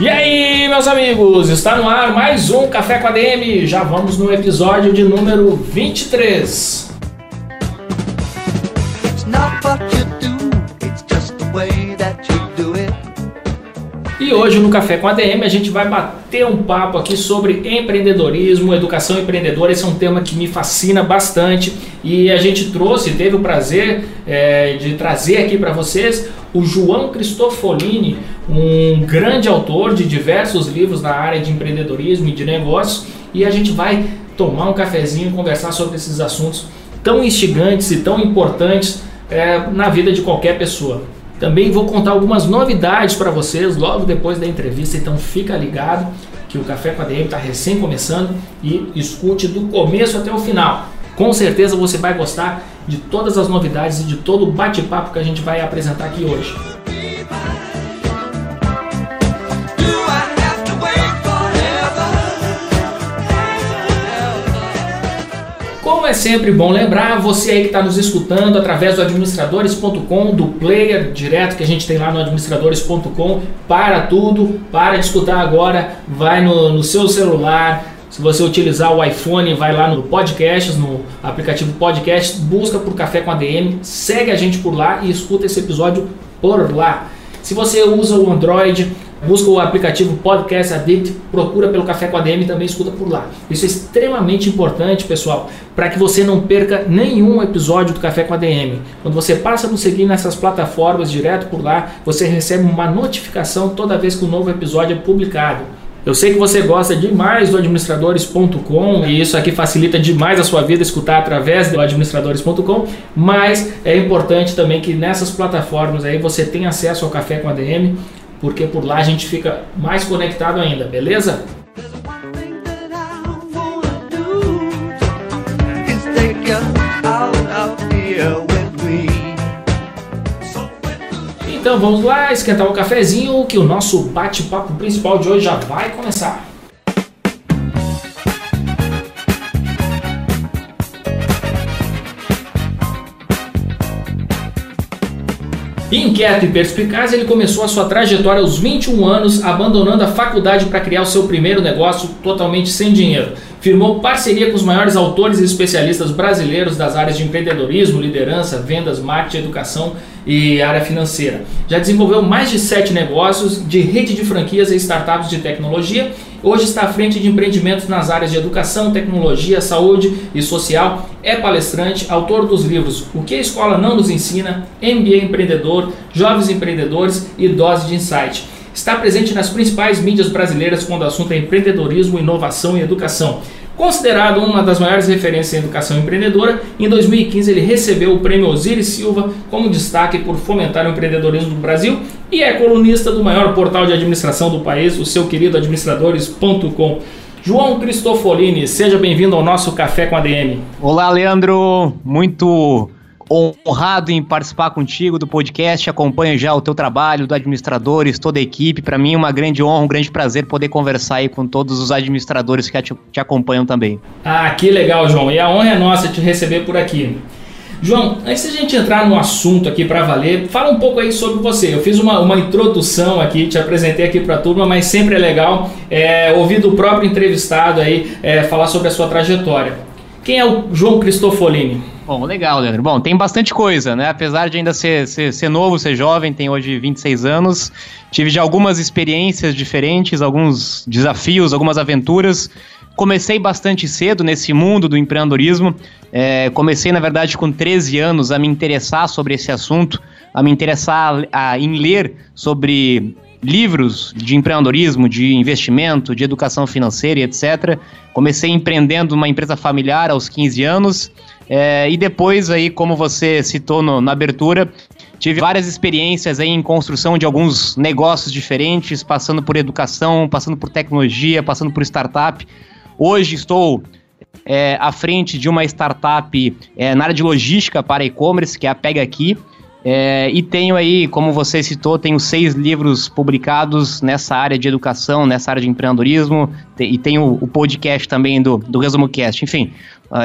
E aí, meus amigos, está no ar mais um Café com a DM. Já vamos no episódio de número 23. It's not what you do, it's just the way that you do it. E hoje no Café com a DM a gente vai bater um papo aqui sobre empreendedorismo, educação empreendedora. Esse é um tema que me fascina bastante e a gente trouxe, teve o prazer é, de trazer aqui para vocês o João Cristofolini, um grande autor de diversos livros na área de empreendedorismo e de negócios. E a gente vai tomar um cafezinho e conversar sobre esses assuntos tão instigantes e tão importantes é, na vida de qualquer pessoa. Também vou contar algumas novidades para vocês logo depois da entrevista, então fica ligado que o Café com a DM está recém começando e escute do começo até o final. Com certeza você vai gostar de todas as novidades e de todo o bate-papo que a gente vai apresentar aqui hoje. É sempre bom lembrar, você aí que está nos escutando através do administradores.com, do player direto que a gente tem lá no administradores.com, para tudo, para de escutar agora, vai no, no seu celular. Se você utilizar o iPhone, vai lá no Podcasts, no aplicativo Podcast, busca por Café com ADM, segue a gente por lá e escuta esse episódio por lá. Se você usa o Android, busca o aplicativo Podcast Addict, procura pelo Café com ADM e também escuta por lá. Isso é extremamente importante, pessoal, para que você não perca nenhum episódio do Café com ADM. Quando você passa a nos seguir nessas plataformas direto por lá, você recebe uma notificação toda vez que um novo episódio é publicado. Eu sei que você gosta demais do administradores.com e isso aqui facilita demais a sua vida escutar através do administradores.com, mas é importante também que nessas plataformas aí você tenha acesso ao Café com ADM, porque por lá a gente fica mais conectado ainda, beleza? Então vamos lá esquentar o cafezinho que o nosso bate-papo principal de hoje já vai começar. Inquieto e perspicaz, ele começou a sua trajetória aos 21 anos, abandonando a faculdade para criar o seu primeiro negócio totalmente sem dinheiro. Firmou parceria com os maiores autores e especialistas brasileiros das áreas de empreendedorismo, liderança, vendas, marketing, educação e área financeira. Já desenvolveu mais de sete negócios de rede de franquias e startups de tecnologia. Hoje está à frente de empreendimentos nas áreas de educação, tecnologia, saúde e social. É palestrante, autor dos livros O que a escola não nos ensina, MBA empreendedor, Jovens empreendedores e Dose de Insight. Está presente nas principais mídias brasileiras quando o assunto é empreendedorismo, inovação e educação. Considerado uma das maiores referências em educação empreendedora, em 2015 ele recebeu o prêmio Osiris Silva como destaque por fomentar o empreendedorismo no Brasil e é colunista do maior portal de administração do país, o seu querido administradores.com. João Cristofolini, seja bem-vindo ao nosso Café com ADM. Olá, Leandro. Muito honrado em participar contigo do podcast. Acompanho já o teu trabalho, do administradores, toda a equipe. Para mim, uma grande honra, um grande prazer poder conversar aí com todos os administradores que te, te acompanham também. Ah, que legal, João. E a honra é nossa te receber por aqui. João, antes da gente entrar no assunto aqui para valer, fala um pouco aí sobre você. Eu fiz uma, uma introdução aqui, te apresentei aqui para a turma, mas sempre é legal é, ouvir do próprio entrevistado aí é, falar sobre a sua trajetória. Quem é o João Cristofolini? Bom, legal, Leandro. Bom, tem bastante coisa, né? Apesar de ainda ser, ser, ser novo, ser jovem, tenho hoje 26 anos. Tive já algumas experiências diferentes, alguns desafios, algumas aventuras. Comecei bastante cedo nesse mundo do empreendedorismo. É, comecei, na verdade, com 13 anos a me interessar sobre esse assunto, a me interessar a, em ler sobre livros de empreendedorismo, de investimento, de educação financeira e etc. Comecei empreendendo uma empresa familiar aos 15 anos. É, e depois aí, como você citou no- na abertura, tive várias experiências aí em construção de alguns negócios diferentes, passando por educação, passando por tecnologia, passando por startup. Hoje estou é, à frente de uma startup é, na área de logística para e-commerce, que é a Pega Aqui. É, e tenho aí, como você citou, tenho seis livros publicados nessa área de educação, nessa área de empreendedorismo, e tenho o podcast também do, do Resumo Cast. Enfim,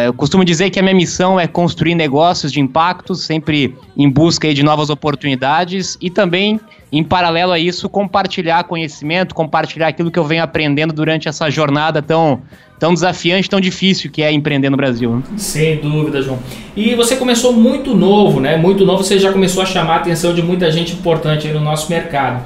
eu costumo dizer que a minha missão é construir negócios de impacto, sempre em busca de novas oportunidades e também, em paralelo a isso, compartilhar conhecimento, compartilhar aquilo que eu venho aprendendo durante essa jornada tão tão desafiante, tão difícil que é empreender no Brasil. Né? Sem dúvida, João. E você começou muito novo, né? Muito novo, você já começou a chamar a atenção de muita gente importante no nosso mercado.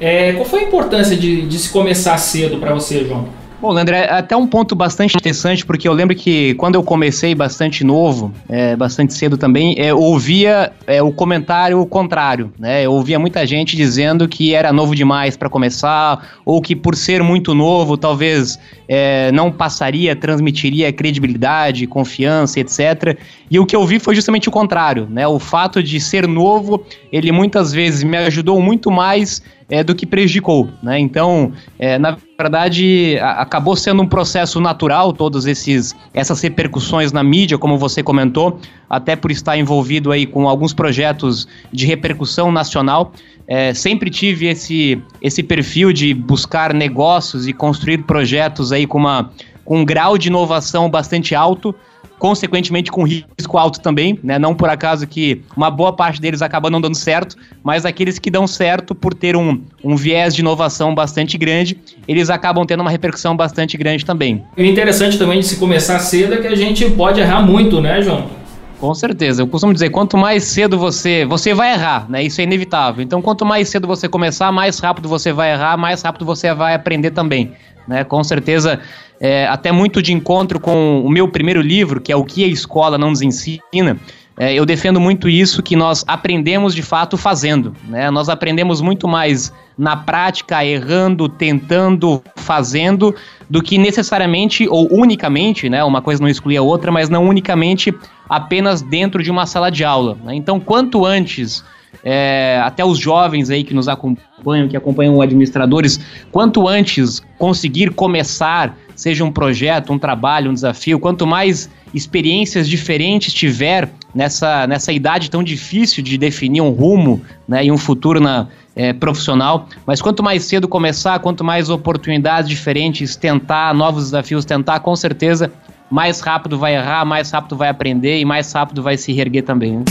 É, qual foi a importância de, de se começar cedo para você, João? Bom, André, até um ponto bastante interessante, porque eu lembro que quando eu comecei bastante novo, é, bastante cedo também, é, eu ouvia é, o comentário contrário, né? Eu ouvia muita gente dizendo que era novo demais para começar, ou que por ser muito novo, talvez é, não passaria, transmitiria credibilidade, confiança, etc. E o que eu vi foi justamente o contrário, né? O fato de ser novo, ele muitas vezes me ajudou muito mais é, do que prejudicou, né? Então, é, na verdade, a, acabou sendo um processo natural todas esses essas repercussões na mídia, como você comentou, até por estar envolvido aí com alguns projetos de repercussão nacional. É, sempre tive esse esse perfil de buscar negócios e construir projetos aí com uma com um grau de inovação bastante alto consequentemente com risco alto também, né? Não por acaso que uma boa parte deles acaba não dando certo, mas aqueles que dão certo por ter um, um viés de inovação bastante grande, eles acabam tendo uma repercussão bastante grande também. E o interessante também de se começar cedo é que a gente pode errar muito, né, João? Com certeza. Eu costumo dizer, quanto mais cedo você. Você vai errar, né? Isso é inevitável. Então, quanto mais cedo você começar, mais rápido você vai errar, mais rápido você vai aprender também. Né? Com certeza, é, até muito de encontro com o meu primeiro livro, que é O que a Escola Não Nos Ensina. É, eu defendo muito isso, que nós aprendemos de fato fazendo. Né? Nós aprendemos muito mais na prática, errando, tentando, fazendo, do que necessariamente ou unicamente, né? Uma coisa não exclui a outra, mas não unicamente apenas dentro de uma sala de aula. Né? Então, quanto antes é, até os jovens aí que nos acompanham, que acompanham administradores, quanto antes conseguir começar, seja um projeto, um trabalho, um desafio, quanto mais experiências diferentes tiver nessa, nessa idade tão difícil de definir um rumo né, e um futuro na, é, profissional, mas quanto mais cedo começar, quanto mais oportunidades diferentes, tentar novos desafios, tentar, com certeza, mais rápido vai errar, mais rápido vai aprender e mais rápido vai se reerguer também. Né?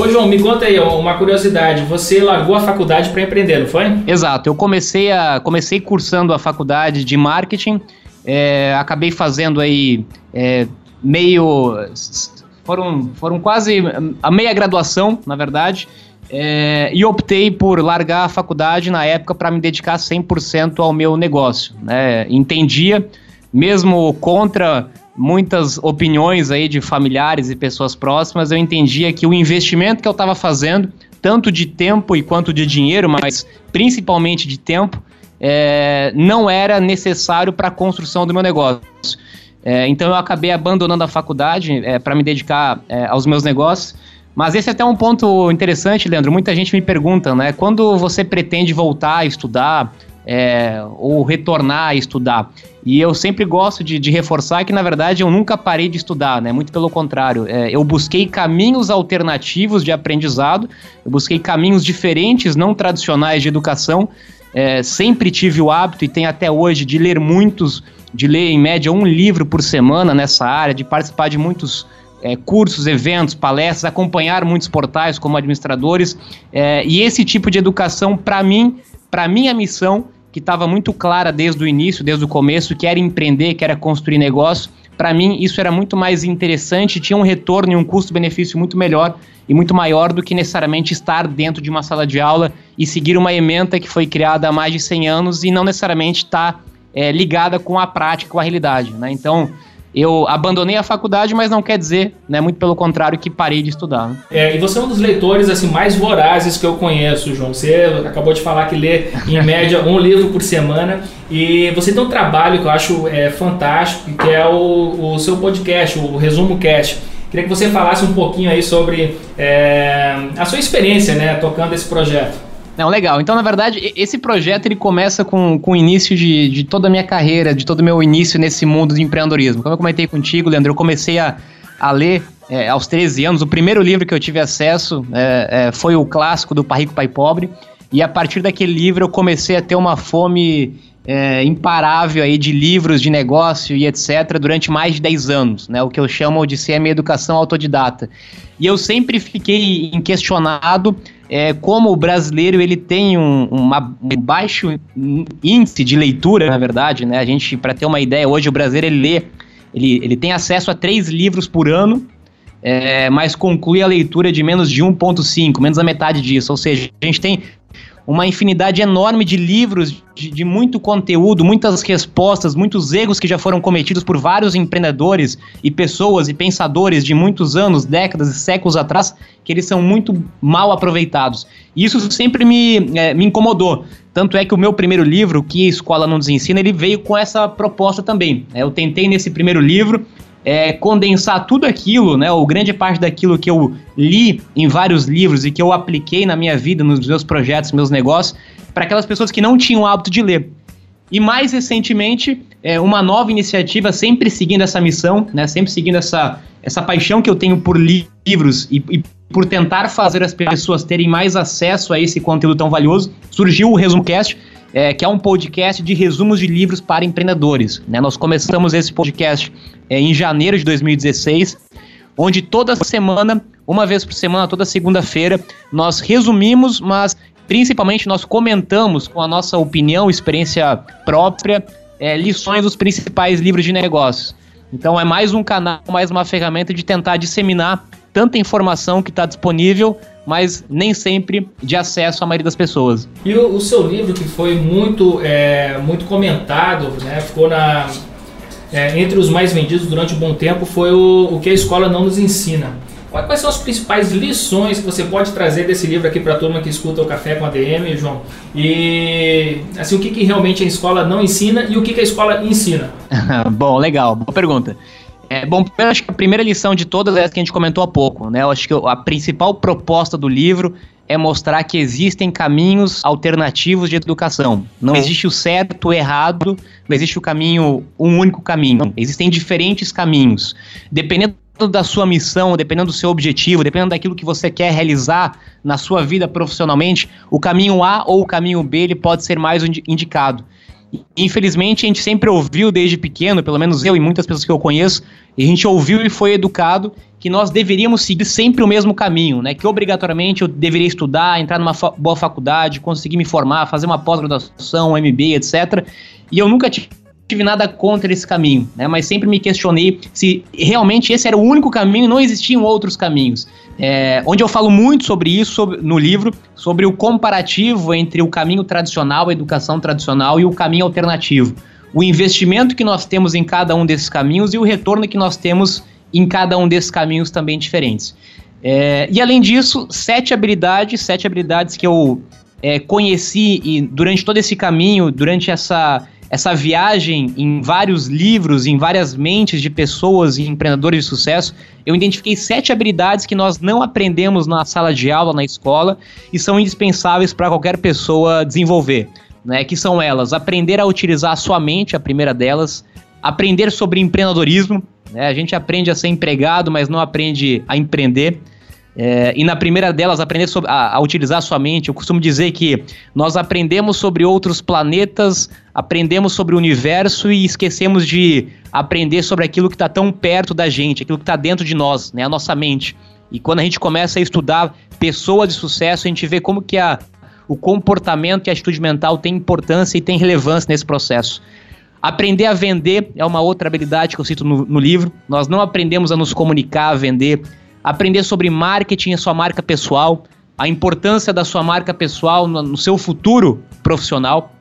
Ô João, me conta aí uma curiosidade. Você largou a faculdade para empreender, não foi? Exato. Eu comecei a comecei cursando a faculdade de marketing. É, acabei fazendo aí é, meio foram foram quase a meia graduação, na verdade. É, e optei por largar a faculdade na época para me dedicar 100% ao meu negócio. Né? Entendia, mesmo contra muitas opiniões aí de familiares e pessoas próximas, eu entendia que o investimento que eu estava fazendo, tanto de tempo e quanto de dinheiro, mas principalmente de tempo, é, não era necessário para a construção do meu negócio. É, então eu acabei abandonando a faculdade é, para me dedicar é, aos meus negócios. Mas esse é até um ponto interessante, Leandro. Muita gente me pergunta, né? Quando você pretende voltar a estudar é, ou retornar a estudar? E eu sempre gosto de, de, reforçar que, na verdade, eu nunca parei de estudar, né? Muito pelo contrário. É, eu busquei caminhos alternativos de aprendizado, eu busquei caminhos diferentes, não tradicionais de educação. É, sempre tive o hábito, e tenho até hoje, de ler muitos, de ler em média um livro por semana nessa área, de participar de muitos é, cursos, eventos, palestras, acompanhar muitos portais como administradores. É, e esse tipo de educação, para mim, para minha missão, que estava muito clara desde o início, desde o começo, que era empreender, que era construir negócio, para mim isso era muito mais interessante, tinha um retorno e um custo-benefício muito melhor e muito maior do que necessariamente estar dentro de uma sala de aula e seguir uma ementa que foi criada há mais de 100 anos e não necessariamente estar tá, é, ligada com a prática, com a realidade. Né? Então, eu abandonei a faculdade, mas não quer dizer, né, muito pelo contrário, que parei de estudar. né? É, e você é um dos leitores assim mais vorazes que eu conheço, João. Você acabou de falar que lê em média um livro por semana e você tem um trabalho que eu acho é, fantástico, que é o, o seu podcast, o Resumo Cast. Queria que você falasse um pouquinho aí sobre é, a sua experiência, né, tocando esse projeto. Não, legal. Então, na verdade, esse projeto ele começa com, com o início de, de toda a minha carreira, de todo o meu início nesse mundo de empreendedorismo. Como eu comentei contigo, Leandro, eu comecei a, a ler é, aos 13 anos. O primeiro livro que eu tive acesso é, é, foi o clássico do Pai Rico, Pai Pobre. E a partir daquele livro eu comecei a ter uma fome é, imparável aí de livros, de negócio e etc. durante mais de 10 anos, né? O que eu chamo de ser a minha educação autodidata. E eu sempre fiquei inquestionado é, como o brasileiro ele tem um, uma- um baixo índice de leitura, na verdade, né? A gente, para ter uma ideia, hoje o brasileiro ele lê, ele, ele tem acesso a três livros por ano, é, mas conclui a leitura de menos de 1,5, menos a metade disso. Ou seja, a gente tem uma infinidade enorme de livros, de, de muito conteúdo, muitas respostas, muitos erros que já foram cometidos por vários empreendedores e pessoas e pensadores de muitos anos, décadas e séculos atrás, que eles são muito mal aproveitados. E isso sempre me, eh, me incomodou. Tanto é que o meu primeiro livro, que a Escola Não Nos Ensina, ele veio com essa proposta também. Eh, Eu tentei nesse primeiro livro é, condensar tudo aquilo, né, ou grande parte daquilo que eu li em vários livros e que eu apliquei na minha vida, nos meus projetos, meus negócios, para aquelas pessoas que não tinham o hábito de ler. E mais recentemente, é, uma nova iniciativa, sempre seguindo essa missão, né, sempre seguindo essa, essa paixão que eu tenho por li- livros e, e por tentar fazer as pessoas terem mais acesso a esse conteúdo tão valioso, surgiu o ResumoCast, é, que é um podcast de resumos de livros para empreendedores. né? Nós começamos esse podcast é, em janeiro de 2016, onde toda semana, uma vez por semana, toda segunda-feira, nós resumimos, mas principalmente nós comentamos com a nossa opinião, experiência própria, é, lições dos principais livros de negócios. Então é mais um canal, mais uma ferramenta de tentar disseminar tanta informação que está disponível, mas nem sempre de acesso à maioria das pessoas. E o, o seu livro, que foi muito, é, muito comentado, né, ficou na, é, entre os mais vendidos durante um bom tempo, foi o, o que a escola não nos ensina. Quais são as principais lições que você pode trazer desse livro aqui para a turma que escuta o Café com a DM, João? E assim, o que, que realmente a escola não ensina e o que, que a escola ensina? bom, legal, boa pergunta. É, bom, eu acho que a primeira lição de todas é essa que a gente comentou há pouco, né? Eu acho que a principal proposta do livro é mostrar que existem caminhos alternativos de educação. Não existe o certo, o errado, não existe o caminho, um único caminho. Existem diferentes caminhos. Dependendo da sua missão, dependendo do seu objetivo, dependendo daquilo que você quer realizar na sua vida profissionalmente, o caminho A ou o caminho B ele pode ser mais indi- indicado. Infelizmente, a gente sempre ouviu desde pequeno, pelo menos eu e muitas pessoas que eu conheço, a gente ouviu e foi educado que nós deveríamos seguir sempre o mesmo caminho, né? Que obrigatoriamente eu deveria estudar, entrar numa fa- boa faculdade, conseguir me formar, fazer uma pós-graduação, MBA, etc. E eu nunca tive tive nada contra esse caminho, né? Mas sempre me questionei se realmente esse era o único caminho não existiam outros caminhos. É, onde eu falo muito sobre isso sobre- no livro, sobre o comparativo entre o caminho tradicional, a educação tradicional e o caminho alternativo. O investimento que nós temos em cada um desses caminhos e o retorno que nós temos em cada um desses caminhos também diferentes. É, e além disso, sete habilidades, sete habilidades que eu é, conheci e durante todo esse caminho, durante essa, essa viagem em vários livros, em várias mentes de pessoas e empreendedores de sucesso, eu identifiquei sete habilidades que nós não aprendemos na sala de aula, na escola, e são indispensáveis para qualquer pessoa desenvolver. Né, que são elas: aprender a utilizar a sua mente, a primeira delas, aprender sobre empreendedorismo. Né, a gente aprende a ser empregado, mas não aprende a empreender. É, e na primeira delas, aprender sobre, a, a utilizar a sua mente. Eu costumo dizer que nós aprendemos sobre outros planetas, aprendemos sobre o universo e esquecemos de aprender sobre aquilo que está tão perto da gente, aquilo que está dentro de nós, né, a nossa mente. E quando a gente começa a estudar pessoas de sucesso, a gente vê como que a, o comportamento e a atitude mental tem importância e tem relevância nesse processo. Aprender a vender é uma outra habilidade que eu cito no, no livro. Nós não aprendemos a nos comunicar, a vender. Aprender sobre marketing e sua marca pessoal, a importância da sua marca pessoal no, no seu futuro profissional.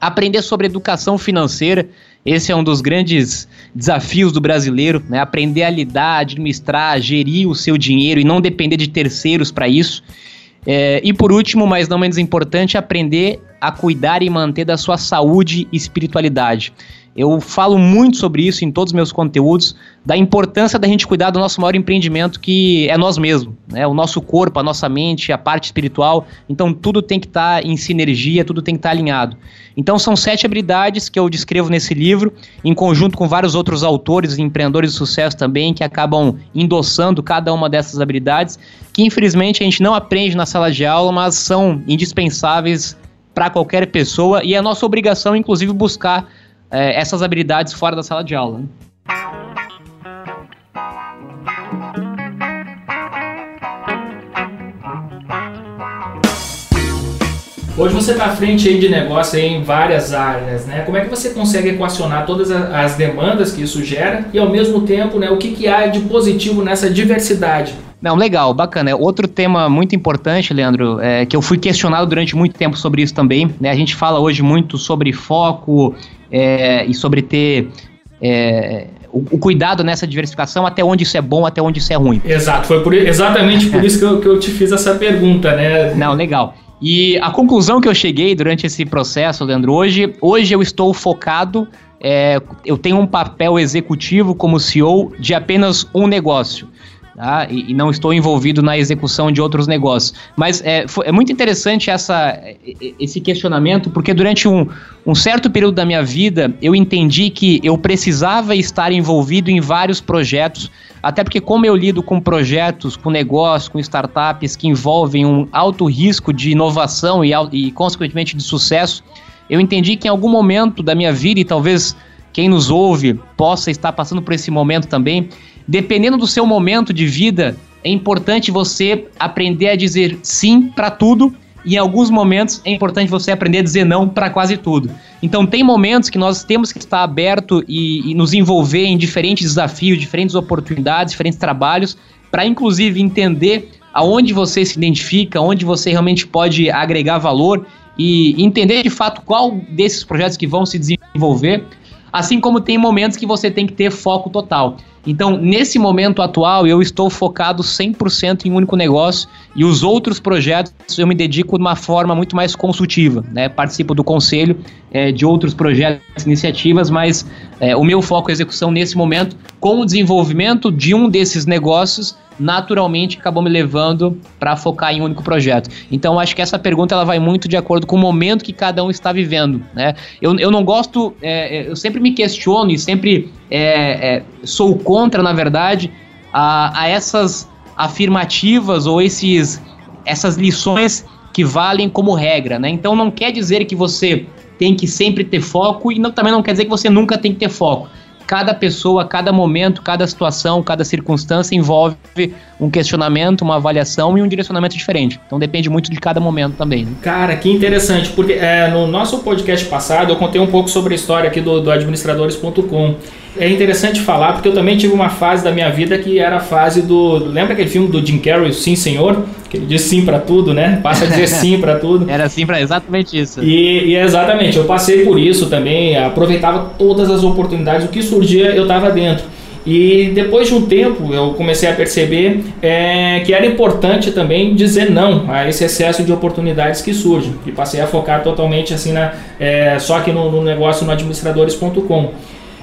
Aprender sobre educação financeira. Esse é um dos grandes desafios do brasileiro, né? Aprender a lidar, administrar, gerir o seu dinheiro e não depender de terceiros para isso. É, e por último, mas não menos importante, aprender a cuidar e manter da sua saúde e espiritualidade. Eu falo muito sobre isso em todos os meus conteúdos, da importância da gente cuidar do nosso maior empreendimento, que é nós mesmos, né? O nosso corpo, a nossa mente, a parte espiritual. Então tudo tem que estar tá em sinergia, tudo tem que estar tá alinhado. Então são sete habilidades que eu descrevo nesse livro, em conjunto com vários outros autores e empreendedores de sucesso também, que acabam endossando cada uma dessas habilidades, que infelizmente a gente não aprende na sala de aula, mas são indispensáveis para qualquer pessoa e é nossa obrigação, inclusive, buscar é, essas habilidades fora da sala de aula. Né? Hoje você está à frente aí de negócio aí em várias áreas, né? Como é que você consegue equacionar todas as demandas que isso gera e ao mesmo tempo, né, o que, que há de positivo nessa diversidade? Não, legal, bacana. Outro tema muito importante, Leandro, é que eu fui questionado durante muito tempo sobre isso também. Né? A gente fala hoje muito sobre foco é, e sobre ter é, o, o, cuidado nessa diversificação, até onde isso é bom, até onde isso é ruim. Exato, foi por, exatamente por isso que eu, que eu te fiz essa pergunta, né? Não, legal. E a conclusão que eu cheguei durante esse processo, Leandro, hoje, hoje eu estou focado, é, eu tenho um papel executivo como CEO de apenas um negócio tá? E, e, não estou envolvido na execução de outros negócios. Mas é, foi, é muito interessante essa, esse questionamento, porque durante um, um certo período da minha vida eu entendi que eu precisava estar envolvido em vários projetos, até porque, como eu lido com projetos, com negócios, com startups que envolvem um alto risco de inovação e, e consequentemente, de sucesso, eu entendi que em algum momento da minha vida, e talvez quem nos ouve possa estar passando por esse momento também, dependendo do seu momento de vida, é importante você aprender a dizer sim para tudo e em alguns momentos é importante você aprender a dizer não para quase tudo. Então tem momentos que nós temos que estar aberto e, e nos envolver em diferentes desafios, diferentes oportunidades, diferentes trabalhos, para inclusive entender aonde você se identifica, onde você realmente pode agregar valor e entender de fato qual desses projetos que vão se desenvolver, assim como tem momentos que você tem que ter foco total. Então, nesse momento atual, eu estou focado 100% em um único negócio e os outros projetos eu me dedico de uma forma muito mais consultiva. Né? Participo do conselho é, de outros projetos, iniciativas, mas é, o meu foco é execução nesse momento, com o desenvolvimento de um desses negócios naturalmente acabou me levando para focar em um único projeto. Então acho que essa pergunta ela vai muito de acordo com o momento que cada um está vivendo. Né? Eu, eu não gosto, é, é eu sempre me questiono e sempre é, é, sou contra, na verdade, a, a essas afirmativas ou esses, essas lições que valem como regra. Né? Então não quer dizer que você tem que sempre ter foco e não, também não quer dizer que você nunca tem que ter foco cada pessoa, cada momento, cada situação, cada circunstância envolve um questionamento, uma avaliação e um direcionamento diferente. Então depende muito de cada momento também. Né? Cara, que interessante, porque é, no nosso podcast passado eu contei um pouco sobre a história aqui do, do administradores.com é interessante falar porque eu também tive uma fase da minha vida que era a fase do. Lembra aquele filme do Jim Carrey, Sim Senhor? Que ele diz sim para tudo, né? Passa a dizer sim para tudo. Era sim para exatamente isso. E, e, exatamente, eu passei por isso também, aproveitava todas as oportunidades, o que surgia eu estava dentro. E depois de um tempo eu comecei a perceber é, que era importante também dizer não a esse excesso de oportunidades que surgem. E passei a focar totalmente assim na, é, só aqui no, no negócio no administradores.com.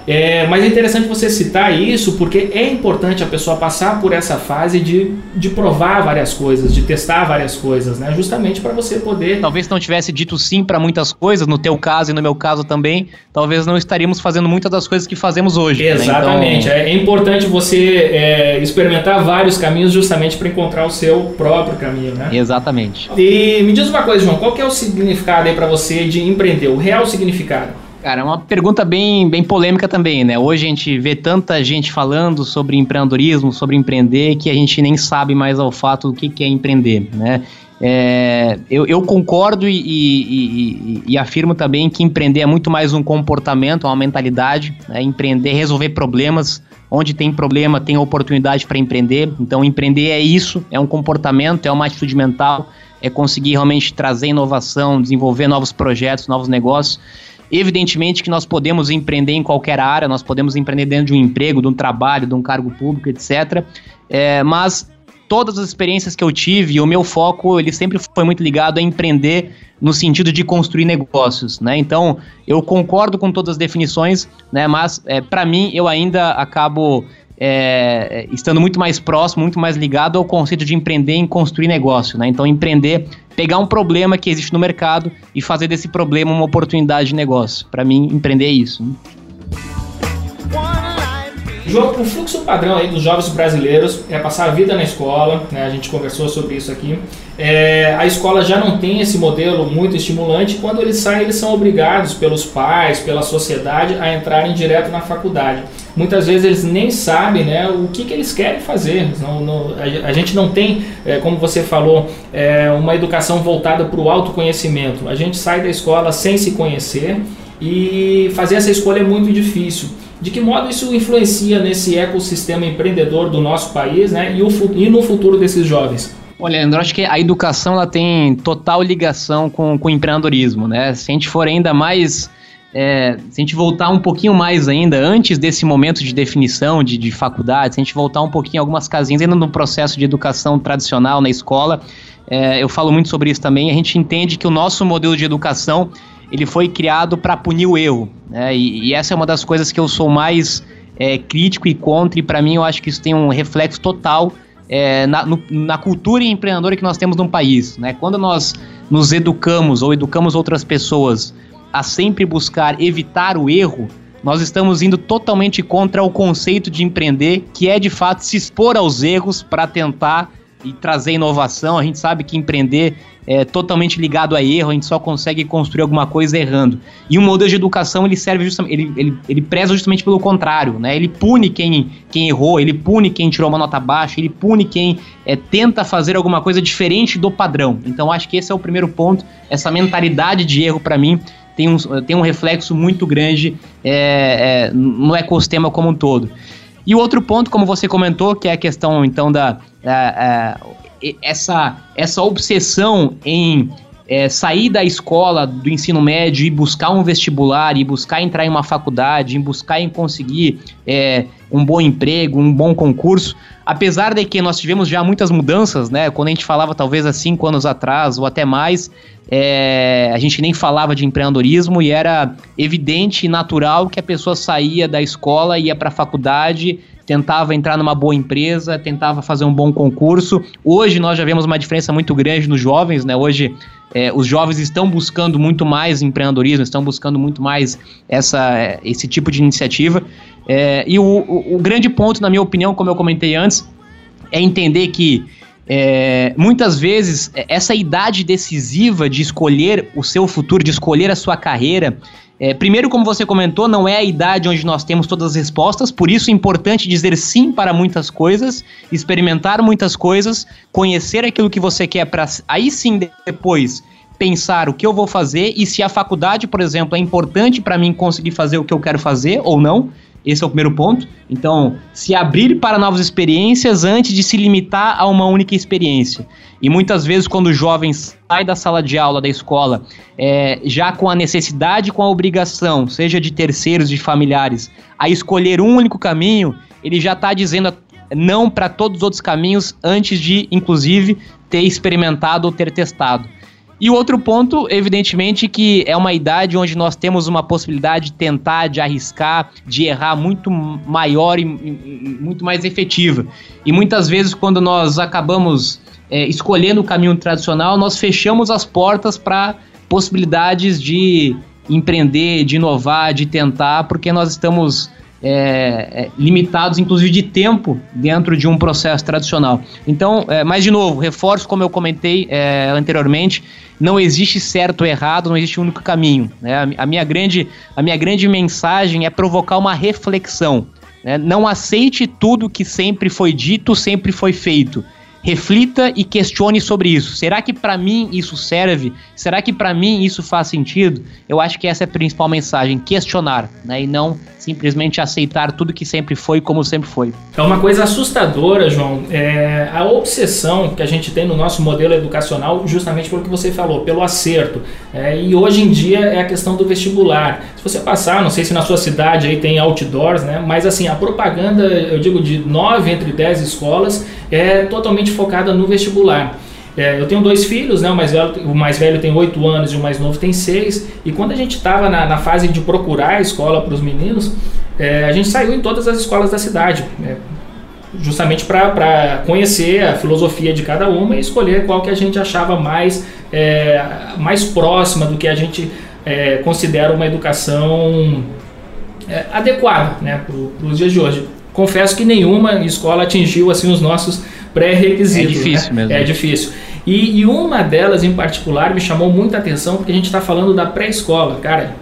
É, mas é interessante você citar isso porque é importante a pessoa passar por essa fase de, de provar várias coisas, de testar várias coisas, né? Justamente para você poder. Talvez não tivesse dito sim para muitas coisas, no teu caso e no meu caso também, talvez não estaríamos fazendo muitas das coisas que fazemos hoje. Exatamente. Né? Então... É importante você é, experimentar vários caminhos justamente para encontrar o seu próprio caminho, né? Exatamente. E me diz uma coisa, João, qual que é o significado aí para você de empreender? O real significado? Cara, é uma pergunta bem, bem polêmica também, né? Hoje a gente vê tanta gente falando sobre empreendedorismo, sobre empreender, que a gente nem sabe mais ao fato do que, que é empreender, né? É, eu, eu, concordo e, e, e, e, afirmo também que empreender é muito mais um comportamento, uma mentalidade. Né? Empreender, resolver problemas. Onde tem problema, tem oportunidade para empreender. Então, empreender é isso: é um comportamento, é uma atitude mental, é conseguir realmente trazer inovação, desenvolver novos projetos, novos negócios. Evidentemente que nós podemos empreender em qualquer área, nós podemos empreender dentro de um emprego, de um trabalho, de um cargo público, etc. É, mas todas as experiências que eu tive, o meu foco ele sempre foi muito ligado a empreender no sentido de construir negócios, né? Então eu concordo com todas as definições, né? Mas é, para mim eu ainda acabo é, estando muito mais próximo, muito mais ligado ao conceito de empreender em construir negócio, né? Então empreender, pegar um problema que existe no mercado e fazer desse problema uma oportunidade de negócio. Para mim empreender é isso. O fluxo padrão aí dos jovens brasileiros é passar a vida na escola, né? a gente conversou sobre isso aqui. É, a escola já não tem esse modelo muito estimulante. Quando eles saem, eles são obrigados pelos pais, pela sociedade, a entrarem direto na faculdade. Muitas vezes eles nem sabem né, o que, que eles querem fazer. Não, não, a, a, gente não tem, é, como você falou, é, uma educação voltada para o autoconhecimento. A gente sai da escola sem se conhecer e fazer essa escolha é muito difícil. De que modo isso influencia nesse ecossistema empreendedor do nosso país né, e, o, e no futuro desses jovens? Olha, Leandro, acho que a educação ela tem total ligação com, com o empreendedorismo, né? Se a gente for ainda mais é, se a gente voltar um pouquinho mais ainda, antes desse momento de definição de, de faculdade, se a gente voltar um pouquinho algumas casinhas ainda no processo de educação tradicional na escola, é, eu falo muito sobre isso também, a gente entende que o nosso modelo de educação ele foi criado para punir o erro. Né? E, e, essa é uma das coisas que eu sou mais é, crítico e contra, e para mim eu acho que isso tem um reflexo total é, na, no, na, cultura empreendedora que nós temos no país. Né? Quando nós nos educamos ou educamos outras pessoas a sempre buscar evitar o erro, nós estamos indo totalmente contra o conceito de empreender, que é de fato se expor aos erros para tentar e trazer inovação. A gente sabe que empreender é totalmente ligado a erro, a gente só consegue construir alguma coisa errando. E o modelo de educação ele serve justamente, ele, ele, ele preza justamente pelo contrário, né? Ele pune quem, quem errou, ele pune quem tirou uma nota baixa, ele pune quem é, tenta fazer alguma coisa diferente do padrão. Então acho que esse é o primeiro ponto, essa mentalidade de erro para mim tem um, tem um reflexo muito grande é, é, no ecossistema como um todo. E o outro ponto, como você comentou, que é a questão então da, da essa, essa obsessão em é, sair da escola, do ensino médio e buscar um vestibular, e buscar entrar em uma faculdade, em buscar em conseguir é, um bom emprego, um bom concurso, apesar de que nós tivemos já muitas mudanças, né? Quando a gente falava talvez há cinco anos atrás ou até mais, é, a gente nem falava de empreendedorismo e era evidente e natural que a pessoa saía da escola, ia para a faculdade tentava entrar numa boa empresa, tentava fazer um bom concurso. Hoje nós já vemos uma diferença muito grande nos jovens, né? Hoje é, os jovens estão buscando muito mais empreendedorismo, estão buscando muito mais essa, esse tipo de iniciativa. É, e o, o, o grande ponto, na minha opinião, como eu comentei antes, é entender que é, muitas vezes essa idade decisiva de escolher o seu futuro, de escolher a sua carreira, é, primeiro, como você comentou, não é a idade onde nós temos todas as respostas, por isso é importante dizer sim para muitas coisas, experimentar muitas coisas, conhecer aquilo que você quer para aí sim depois pensar o que eu vou fazer e se a faculdade, por exemplo, é importante para mim conseguir fazer o que eu quero fazer ou não. Esse é o primeiro ponto. Então, se abrir para novas experiências antes de se limitar a uma única experiência. E muitas vezes, quando o jovem sai da sala de aula, da escola, é, já com a necessidade, com a obrigação, seja de terceiros, de familiares, a escolher um único caminho, ele já está dizendo não para todos os outros caminhos antes de, inclusive, ter experimentado ou ter testado. E o outro ponto, evidentemente, que é uma idade onde nós temos uma possibilidade de tentar, de arriscar, de errar muito maior e, e muito mais efetiva. E muitas vezes, quando nós acabamos é, escolhendo o caminho tradicional, nós fechamos as portas para possibilidades de empreender, de inovar, de tentar, porque nós estamos é, é, limitados, inclusive de tempo, dentro de um processo tradicional. Então, é, mas de novo, reforço como eu comentei é, anteriormente, não existe certo ou errado, não existe um único caminho. Né? A, a, minha grande, a minha grande mensagem é provocar uma reflexão. Né? Não aceite tudo que sempre foi dito, sempre foi feito. reflita e questione sobre isso. Será que para mim isso serve? Será que para mim isso faz sentido? Eu acho que essa é a principal mensagem, questionar, né, e não simplesmente aceitar tudo que sempre foi como sempre foi. É uma coisa assustadora, João, é a obsessão que a gente tem no nosso modelo educacional, justamente pelo que você falou, pelo acerto. É, e hoje em dia é a questão do vestibular. Se você passar, não sei se na sua cidade aí tem outdoors, né? Mas assim, a propaganda, eu digo de 9 entre 10 escolas, é totalmente focada no vestibular. É, eu tenho dois filhos, né? O mais velho, o mais velho tem 8 anos e o mais novo tem 6. E quando a gente estava na, na, fase de procurar a escola para os meninos, é, a gente saiu em todas as escolas da cidade. É, justamente para conhecer a filosofia de cada uma e escolher qual que a gente achava mais, é, mais próxima do que a gente é, considera uma educação é, adequada né, para os dias de hoje. Confesso que nenhuma escola atingiu assim os nossos pré-requisitos. É difícil né? mesmo. É difícil. E, e, uma delas em particular me chamou muita atenção porque a gente está falando da pré-escola, cara.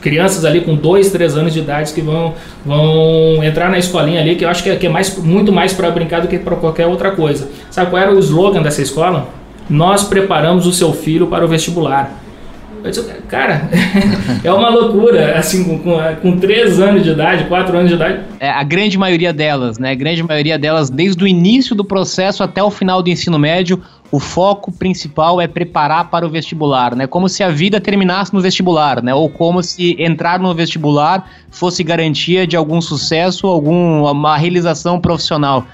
Crianças ali com 2, 3 anos de idade que vão, vão entrar na escolinha ali, que eu acho que é, que é mais, muito mais para brincar do que para qualquer outra coisa. Sabe qual era o slogan dessa escola? Nós preparamos o seu filho para o vestibular. Eu disse, cara, é uma loucura, assim, com, com, com 3 anos de idade, 4 anos de idade. É, a grande maioria delas, né? A grande maioria delas, desde o início do processo até o final do ensino médio, o foco principal é preparar para o vestibular, né? Como se a vida terminasse no vestibular, né? Ou como se entrar no vestibular fosse garantia de algum sucesso, alguma realização profissional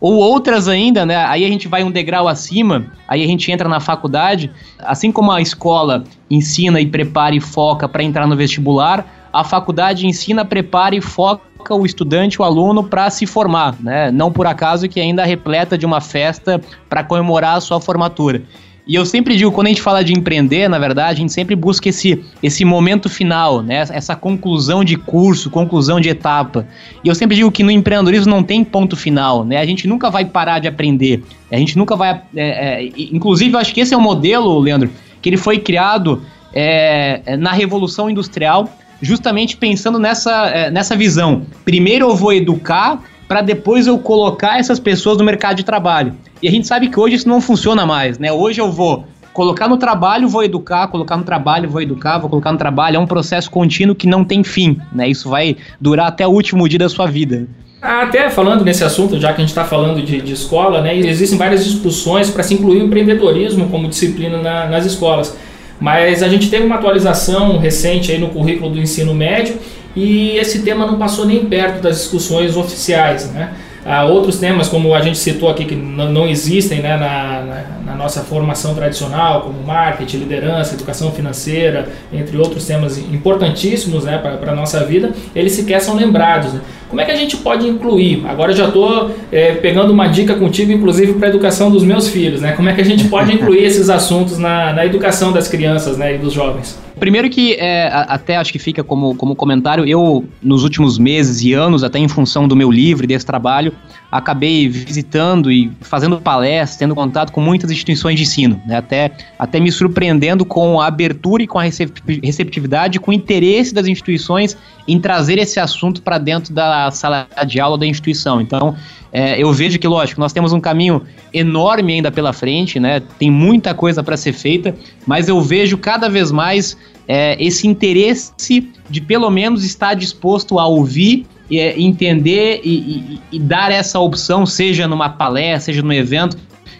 ou outras ainda, né? Aí a gente vai um degrau acima, aí a gente entra na faculdade, assim como a escola ensina e prepara e foca para entrar no vestibular, a faculdade ensina, prepara e foca o estudante, o aluno para se formar, né? Não por acaso que ainda repleta de uma festa para comemorar a sua formatura. E eu sempre digo, quando a gente fala de empreender, na verdade, a gente sempre busca esse, esse momento final, né? Essa conclusão de curso, conclusão de etapa. E eu sempre digo que no empreendedorismo não tem ponto final, né? A gente nunca vai parar de aprender. A gente nunca vai. É, é, inclusive, eu acho que esse é um modelo, Leandro, que ele foi criado é, na Revolução Industrial, justamente pensando nessa, é, nessa visão. Primeiro eu vou educar para depois eu colocar essas pessoas no mercado de trabalho. E a gente sabe que hoje isso não funciona mais, né? Hoje eu vou colocar no trabalho, vou educar, colocar no trabalho, vou educar, vou colocar no trabalho. É um processo contínuo que não tem fim, né? Isso vai durar até o último dia da sua vida. Até falando nesse assunto, já que a gente está falando de, de, escola, né? Existem várias discussões para se incluir o empreendedorismo como disciplina na, nas escolas. Mas a gente teve uma atualização recente aí no currículo do ensino médio e esse tema não passou nem perto das discussões oficiais, né? Há outros temas, como a gente citou aqui, que não existem né, na, na, na, nossa formação tradicional, como marketing, liderança, educação financeira, entre outros temas importantíssimos né, para a nossa vida, eles sequer são lembrados. Né? Como é que a gente pode incluir? Agora eu já estou é, pegando uma dica contigo, inclusive para a educação dos meus filhos. Né? Como é que a gente pode incluir esses assuntos na, na educação das crianças né, e dos jovens? Primeiro que, é, até acho que fica como, como comentário, eu, nos últimos meses e anos, até em função do meu livro e desse trabalho, acabei visitando e fazendo palestras, tendo contato com muitas instituições de ensino, né? até, até me surpreendendo com a abertura e com a receptividade, com o interesse das instituições em trazer esse assunto para dentro da sala de aula da instituição. Então, é, eu vejo que, lógico, nós temos um caminho enorme ainda pela frente, né? Tem muita coisa para ser feita, mas eu vejo cada vez mais é, esse interesse de pelo menos estar disposto a ouvir, e, é, entender e, e, e dar essa opção, seja numa palestra, seja num evento.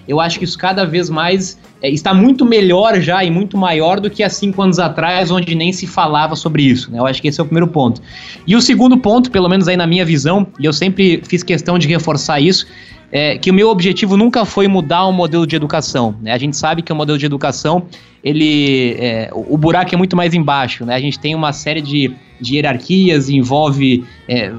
Eu acho que isso cada vez mais é, está muito melhor já e muito maior do que há cinco anos atrás, onde nem se falava sobre isso. Né? Eu acho que esse é o primeiro ponto. E o segundo ponto, pelo menos aí na minha visão, e eu sempre fiz questão de reforçar isso, é, que o meu objetivo nunca foi mudar o modelo de educação. Né? A gente sabe que o modelo de educação, ele, é, o buraco é muito mais embaixo. Né? A gente tem uma série de, de hierarquias, envolve é,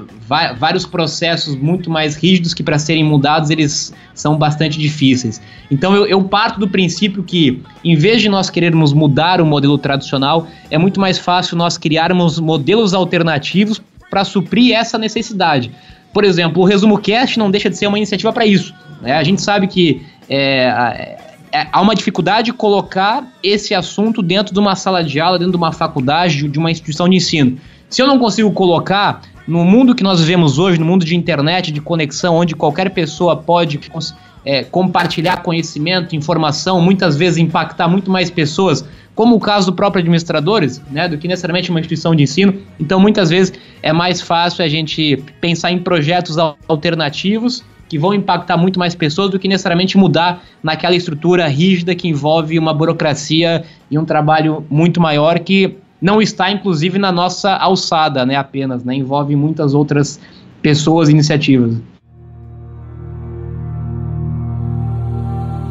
vários processos muito mais rígidos que para serem mudados eles são bastante difíceis. Então eu, eu parto do princípio que, em vez de nós querermos mudar o modelo tradicional, é muito mais fácil nós criarmos modelos alternativos para suprir essa necessidade. Por exemplo, o Resumo Cast não deixa de ser uma iniciativa para isso. Né? A gente sabe que é, é, há uma dificuldade de colocar esse assunto dentro de uma sala de aula, dentro de uma faculdade, de uma instituição de ensino. Se eu não consigo colocar, no mundo que nós vivemos hoje, no mundo de internet, de conexão, onde qualquer pessoa pode é, compartilhar conhecimento, informação, muitas vezes impactar muito mais pessoas, como o caso do próprio administradores, né, do que necessariamente uma instituição de ensino. Então, muitas vezes é mais fácil a gente pensar em projetos alternativos que vão impactar muito mais pessoas do que necessariamente mudar naquela estrutura rígida que envolve uma burocracia e um trabalho muito maior que não está, inclusive, na nossa alçada, né, apenas, né, envolve muitas outras pessoas e iniciativas.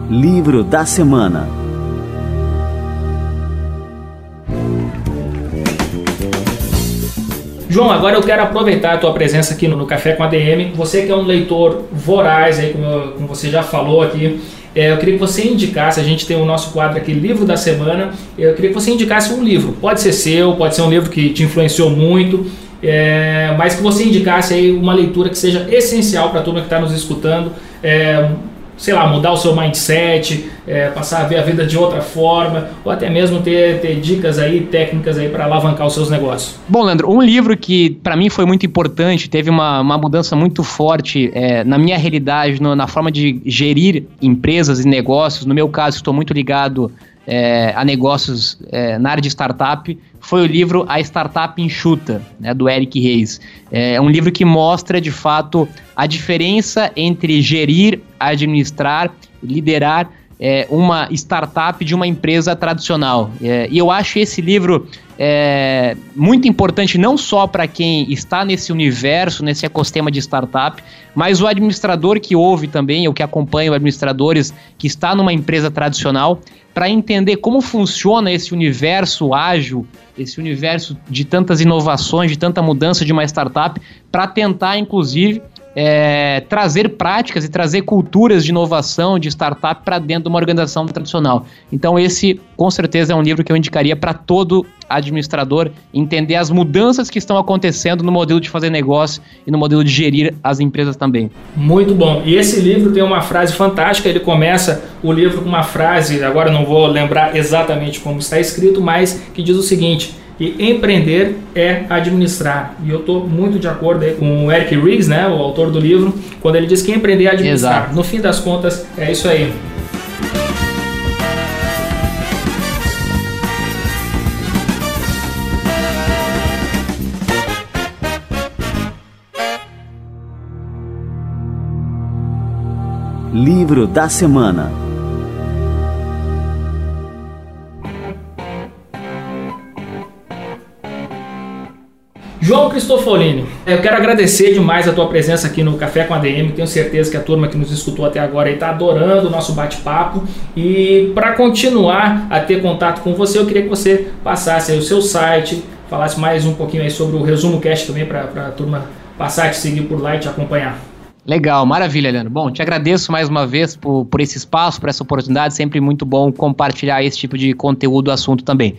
Livro da Semana João, agora eu quero aproveitar a tua presença aqui no, Café com a DM. Você que é um leitor voraz, aí, como, como você já falou aqui, é, eu queria que você indicasse, a gente tem o nosso quadro aqui, Livro da Semana, eu queria que você indicasse um livro. Pode ser seu, pode ser um livro que te influenciou muito, é, mas que você indicasse aí uma leitura que seja essencial para a turma que está nos escutando. É, sei lá, mudar o seu mindset, é, passar a ver a vida de outra forma, ou até mesmo ter, ter dicas aí, técnicas aí para alavancar os seus negócios. Bom, Leandro, um livro que para mim foi muito importante, teve uma, uma mudança muito forte é, na minha realidade, no, na forma de gerir empresas e negócios. No meu caso, estou muito ligado é, a negócios é, na área de startup foi o livro A Startup Enxuta, né, do Eric Reis. É um livro que mostra, de fato, a diferença entre gerir, administrar, liderar é, uma startup de uma empresa tradicional. É, e eu acho esse livro é, muito importante não só para quem está nesse universo, nesse ecossistema de startup, mas o administrador que ouve também, ou que acompanha administradores que está numa empresa tradicional, para entender como funciona esse universo ágil, esse universo de tantas inovações, de tanta mudança de uma startup, para tentar, inclusive, é, trazer práticas e trazer culturas de inovação, de startup para dentro de uma organização tradicional. Então, esse, com certeza, é um livro que eu indicaria para todo administrador entender as mudanças que estão acontecendo no modelo de fazer negócio e no modelo de gerir as empresas também. Muito bom. E esse livro tem uma frase fantástica. Ele começa o livro com uma frase, agora não vou lembrar exatamente como está escrito, mas que diz o seguinte e empreender é administrar. E eu estou muito de acordo com o Eric Riggs, né, o autor do livro, quando ele diz que empreender é administrar. Exato. No fim das contas, é isso aí. Livro da Semana João Cristofolini, eu quero agradecer demais a tua presença aqui no Café com a DM. Tenho certeza que a turma que nos escutou até agora está adorando o nosso bate-papo. E para continuar a ter contato com você, eu queria que você passasse o seu site, falasse mais um pouquinho aí sobre o Resumo Cast também para a turma passar te seguir por lá e te acompanhar. Legal, maravilha, Leandro. Bom, te agradeço mais uma vez por, por esse espaço, por essa oportunidade. Sempre muito bom compartilhar esse tipo de conteúdo, assunto também.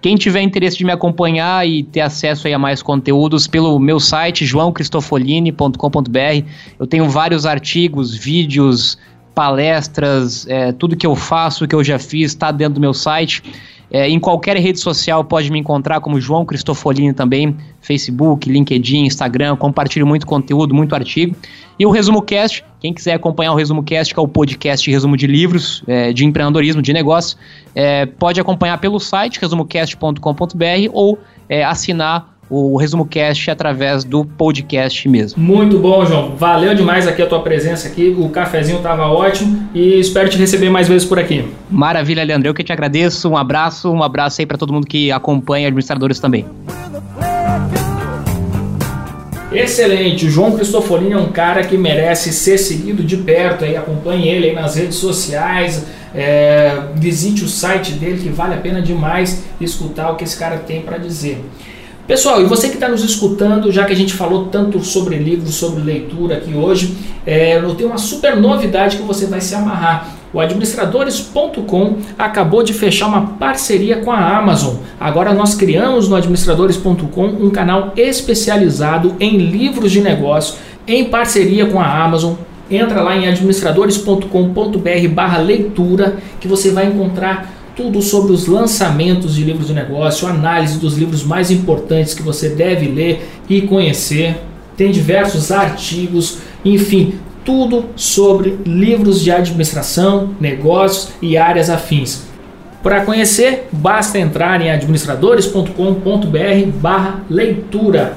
Quem tiver interesse de me acompanhar e ter acesso a mais conteúdos pelo meu site joaocristofolini.com.br, eu tenho vários artigos, vídeos, palestras, é, tudo que eu faço, que eu já fiz, está dentro do meu site. É, em qualquer rede social pode me encontrar como João Cristofolini também, Facebook, LinkedIn, Instagram, compartilho muito conteúdo, muito artigo. E o Resumo Cast, quem quiser acompanhar o Resumo Cast, que é o podcast de resumo de livros, é, de empreendedorismo, de negócio, é, pode acompanhar pelo site resumocast.com.br ou é, assinar o Resumo Cast através do podcast mesmo. Muito bom, João. Valeu demais aqui a tua presença aqui. O cafezinho estava ótimo e espero te receber mais vezes por aqui. Maravilha, Leandro. Eu que te agradeço. Um abraço, um abraço aí para todo mundo que acompanha administradores também. Excelente, o João Cristofolini é um cara que merece ser seguido de perto aí, acompanhe ele aí nas redes sociais, é, visite o site dele que vale a pena demais escutar o que esse cara tem para dizer. Pessoal, e você que está nos escutando, já que a gente falou tanto sobre livros, sobre leitura aqui hoje, é, eu tenho uma super novidade que você vai se amarrar. O administradores.com acabou de fechar uma parceria com a Amazon. Agora nós criamos no administradores.com um canal especializado em livros de negócio em parceria com a Amazon. Entra lá em administradores.com.br/leitura que você vai encontrar tudo sobre os lançamentos de livros de negócio, análise dos livros mais importantes que você deve ler e conhecer. Tem diversos artigos, enfim, tudo sobre livros de administração, negócios e áreas afins. Para conhecer, basta entrar em administradores.com.br/barra leitura.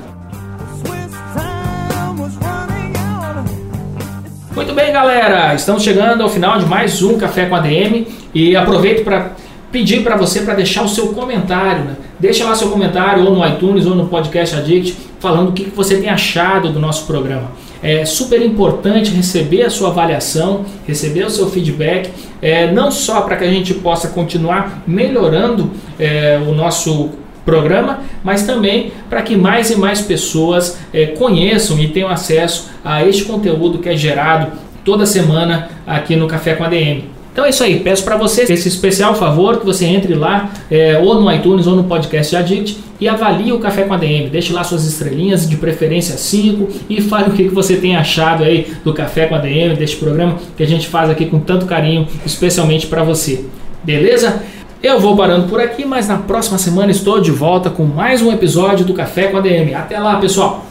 Muito bem, galera, estamos chegando ao final de mais um Café com ADM e aproveito para pedir para você para deixar o seu comentário. Né? Deixa lá seu comentário ou no iTunes ou no Podcast Addict falando o que você tem achado do nosso programa. É super importante receber a sua avaliação, receber o seu feedback, é, não só para que a gente possa continuar melhorando é, o nosso programa, mas também para que mais e mais pessoas é, conheçam e tenham acesso a este conteúdo que é gerado toda semana aqui no Café com a DM. Então é isso aí, peço para você esse especial favor que você entre lá é, ou no iTunes ou no podcast Addict e avalie o Café com a DM. Deixe lá suas estrelinhas, de preferência 5 e fale o que, que você tem achado aí do Café com a DM, deste programa que a gente faz aqui com tanto carinho, especialmente para você. Beleza? Eu vou parando por aqui, mas na próxima semana estou de volta com mais um episódio do Café com a DM. Até lá, pessoal!